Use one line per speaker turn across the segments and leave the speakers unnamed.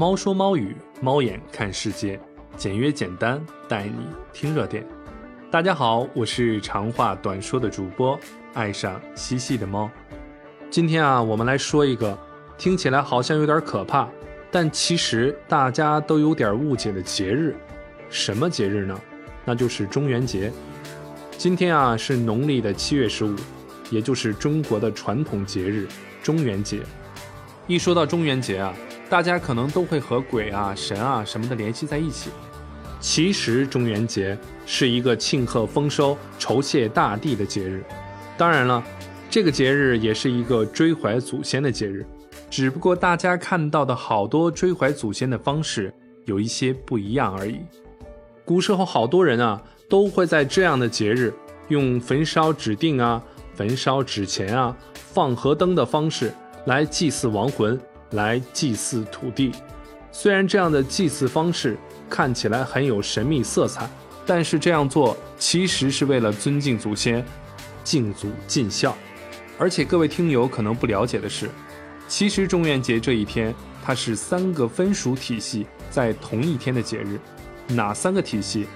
猫说猫语，猫眼看世界，简约简单，带你听热点。大家好，我是长话短说的主播，爱上嬉戏的猫。今天啊，我们来说一个听起来好像有点可怕，但其实大家都有点误解的节日。什么节日呢？那就是中元节。今天啊，是农历的七月十五，也就是中国的传统节日中元节。一说到中元节啊，大家可能都会和鬼啊、神啊什么的联系在一起。其实中元节是一个庆贺丰收、酬谢大地的节日。当然了，这个节日也是一个追怀祖先的节日。只不过大家看到的好多追怀祖先的方式有一些不一样而已。古时候好多人啊，都会在这样的节日用焚烧纸锭啊、焚烧纸钱啊、放河灯的方式来祭祀亡魂。来祭祀土地，虽然这样的祭祀方式看起来很有神秘色彩，但是这样做其实是为了尊敬祖先、敬祖尽孝。而且各位听友可能不了解的是，其实中元节这一天它是三个分属体系在同一天的节日。哪三个体系？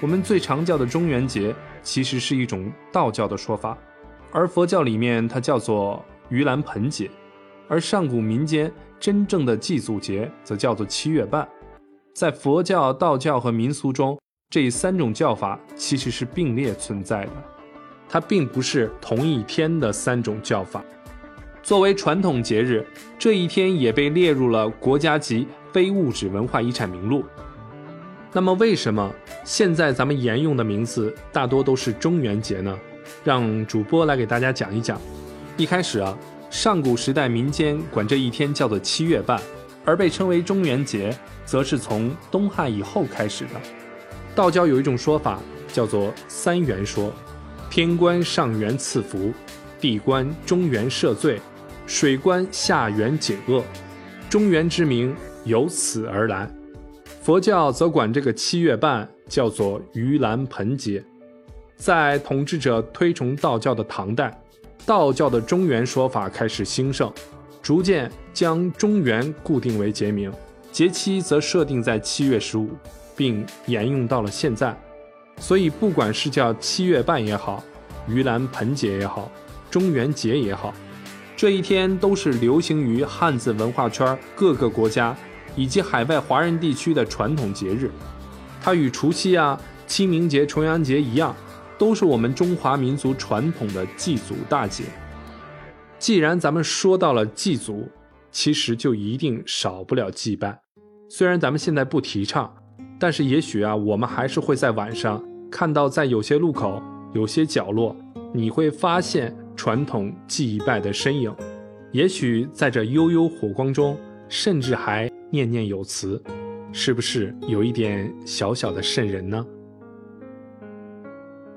我们最常叫的中元节其实是一种道教的说法，而佛教里面它叫做盂兰盆节。而上古民间真正的祭祖节则叫做七月半，在佛教、道教和民俗中，这三种叫法其实是并列存在的，它并不是同一天的三种叫法。作为传统节日，这一天也被列入了国家级非物质文化遗产名录。那么，为什么现在咱们沿用的名字大多都是中元节呢？让主播来给大家讲一讲。一开始啊。上古时代，民间管这一天叫做七月半，而被称为中元节，则是从东汉以后开始的。道教有一种说法叫做三元说：天官上元赐福，地官中元赦罪，水官下元解厄。中元之名由此而来。佛教则管这个七月半叫做盂兰盆节。在统治者推崇道教的唐代。道教的中元说法开始兴盛，逐渐将中元固定为节名，节期则设定在七月十五，并沿用到了现在。所以，不管是叫七月半也好，盂兰盆节也好，中元节也好，这一天都是流行于汉字文化圈各个国家以及海外华人地区的传统节日。它与除夕啊、清明节、重阳节一样。都是我们中华民族传统的祭祖大节。既然咱们说到了祭祖，其实就一定少不了祭拜。虽然咱们现在不提倡，但是也许啊，我们还是会在晚上看到，在有些路口、有些角落，你会发现传统祭拜的身影。也许在这悠悠火光中，甚至还念念有词，是不是有一点小小的瘆人呢？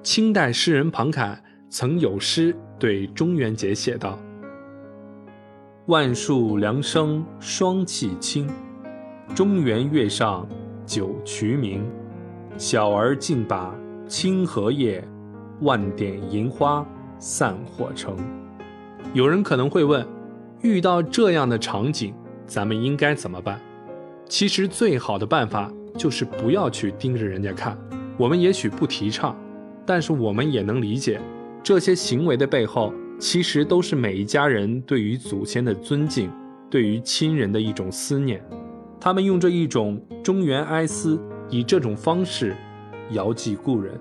清代诗人庞凯曾有诗对中元节写道：“万树凉生霜气清，中元月上九衢明。小儿竞把清荷叶，万点银花散火城。”有人可能会问，遇到这样的场景，咱们应该怎么办？其实最好的办法就是不要去盯着人家看。我们也许不提倡。但是我们也能理解，这些行为的背后，其实都是每一家人对于祖先的尊敬，对于亲人的一种思念。他们用这一种中原哀思，以这种方式遥祭故人。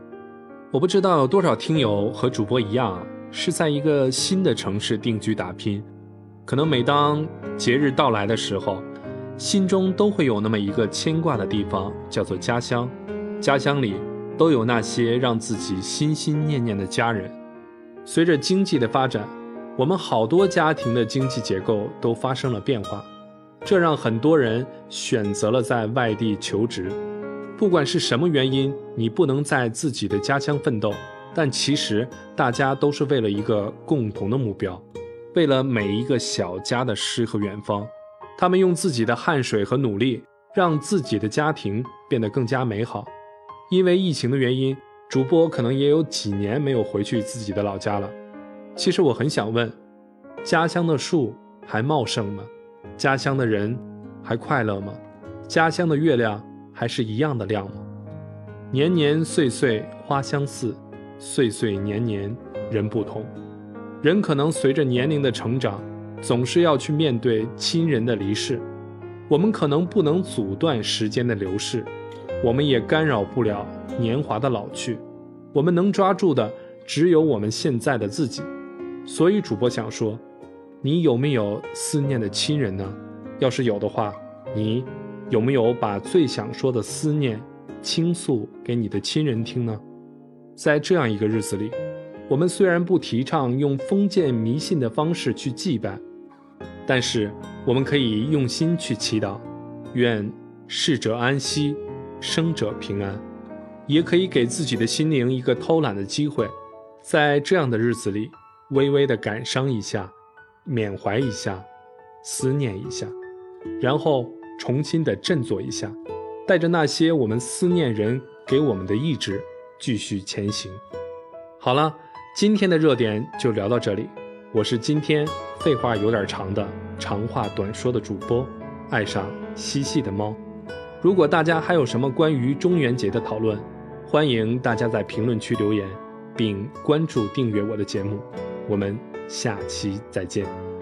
我不知道有多少听友和主播一样，是在一个新的城市定居打拼，可能每当节日到来的时候，心中都会有那么一个牵挂的地方，叫做家乡。家乡里。都有那些让自己心心念念的家人。随着经济的发展，我们好多家庭的经济结构都发生了变化，这让很多人选择了在外地求职。不管是什么原因，你不能在自己的家乡奋斗，但其实大家都是为了一个共同的目标，为了每一个小家的诗和远方。他们用自己的汗水和努力，让自己的家庭变得更加美好。因为疫情的原因，主播可能也有几年没有回去自己的老家了。其实我很想问：家乡的树还茂盛吗？家乡的人还快乐吗？家乡的月亮还是一样的亮吗？年年岁岁花相似，岁岁年年人不同。人可能随着年龄的成长，总是要去面对亲人的离世。我们可能不能阻断时间的流逝，我们也干扰不了年华的老去。我们能抓住的只有我们现在的自己。所以，主播想说，你有没有思念的亲人呢？要是有的话，你有没有把最想说的思念？倾诉给你的亲人听呢？在这样一个日子里，我们虽然不提倡用封建迷信的方式去祭拜，但是我们可以用心去祈祷，愿逝者安息，生者平安。也可以给自己的心灵一个偷懒的机会，在这样的日子里，微微的感伤一下，缅怀一下，思念一下，然后重新的振作一下。带着那些我们思念人给我们的意志，继续前行。好了，今天的热点就聊到这里。我是今天废话有点长的长话短说的主播，爱上嬉戏的猫。如果大家还有什么关于中元节的讨论，欢迎大家在评论区留言，并关注订阅我的节目。我们下期再见。